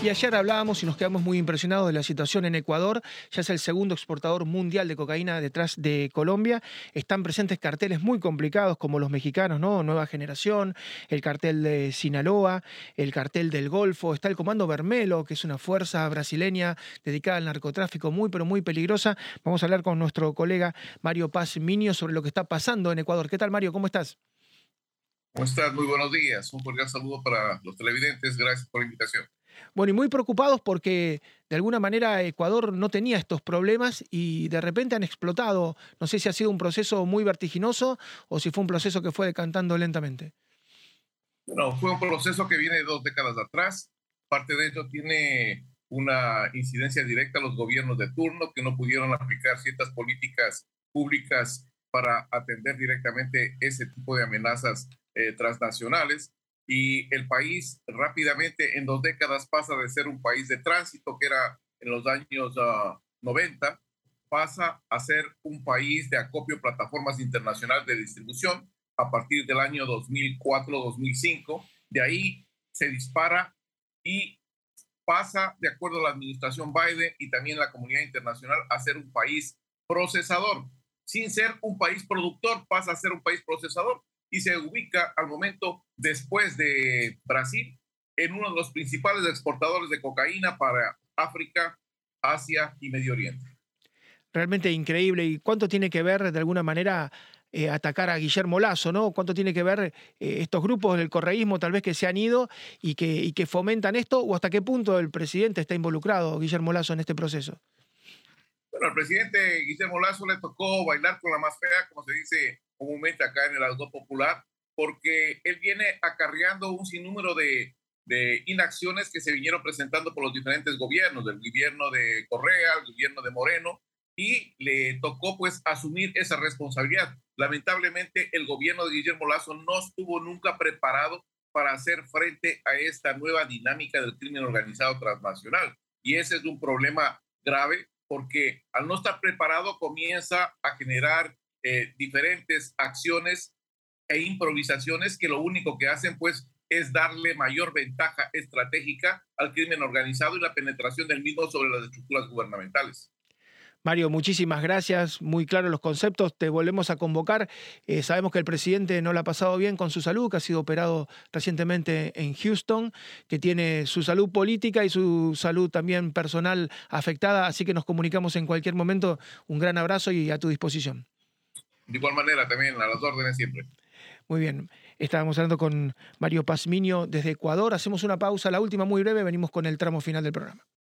Y ayer hablábamos y nos quedamos muy impresionados de la situación en Ecuador. Ya es el segundo exportador mundial de cocaína detrás de Colombia. Están presentes carteles muy complicados como los mexicanos, ¿no? Nueva Generación, el cartel de Sinaloa, el cartel del Golfo. Está el Comando Bermelo, que es una fuerza brasileña dedicada al narcotráfico muy, pero muy peligrosa. Vamos a hablar con nuestro colega Mario Paz Minio sobre lo que está pasando en Ecuador. ¿Qué tal, Mario? ¿Cómo estás? ¿Cómo estás? Muy buenos días. Un cordial saludo para los televidentes. Gracias por la invitación. Bueno, y muy preocupados porque de alguna manera Ecuador no tenía estos problemas y de repente han explotado. No sé si ha sido un proceso muy vertiginoso o si fue un proceso que fue decantando lentamente. Bueno, fue un proceso que viene dos décadas atrás. Parte de ello tiene una incidencia directa a los gobiernos de turno que no pudieron aplicar ciertas políticas públicas para atender directamente ese tipo de amenazas eh, transnacionales y el país rápidamente en dos décadas pasa de ser un país de tránsito, que era en los años 90, ah, pasa a ser un país de acopio de plataformas internacionales de distribución a partir del año 2004-2005. De ahí se dispara y pasa, de acuerdo a la administración Biden y también la comunidad internacional, a ser un país procesador. Sin ser un país productor, pasa a ser un país procesador y se ubica al momento después de Brasil en uno de los principales exportadores de cocaína para África, Asia y Medio Oriente. Realmente increíble. ¿Y cuánto tiene que ver de alguna manera eh, atacar a Guillermo Lazo, ¿no? ¿Cuánto tiene que ver eh, estos grupos del correísmo tal vez que se han ido y que, y que fomentan esto? ¿O hasta qué punto el presidente está involucrado, Guillermo Lazo, en este proceso? Bueno, al presidente Guillermo Lazo le tocó bailar con la más fea, como se dice comúnmente acá en el auto popular, porque él viene acarreando un sinnúmero de, de inacciones que se vinieron presentando por los diferentes gobiernos, del gobierno de Correa, el gobierno de Moreno, y le tocó pues asumir esa responsabilidad. Lamentablemente el gobierno de Guillermo Lazo no estuvo nunca preparado para hacer frente a esta nueva dinámica del crimen organizado transnacional. Y ese es un problema grave porque al no estar preparado comienza a generar eh, diferentes acciones e improvisaciones que lo único que hacen pues es darle mayor ventaja estratégica al crimen organizado y la penetración del mismo sobre las estructuras gubernamentales. Mario, muchísimas gracias, muy claros los conceptos, te volvemos a convocar. Eh, sabemos que el presidente no lo ha pasado bien con su salud, que ha sido operado recientemente en Houston, que tiene su salud política y su salud también personal afectada, así que nos comunicamos en cualquier momento. Un gran abrazo y a tu disposición. De igual manera, también a las órdenes siempre. Muy bien. Estábamos hablando con Mario Pazmiño desde Ecuador. Hacemos una pausa, la última muy breve. Venimos con el tramo final del programa.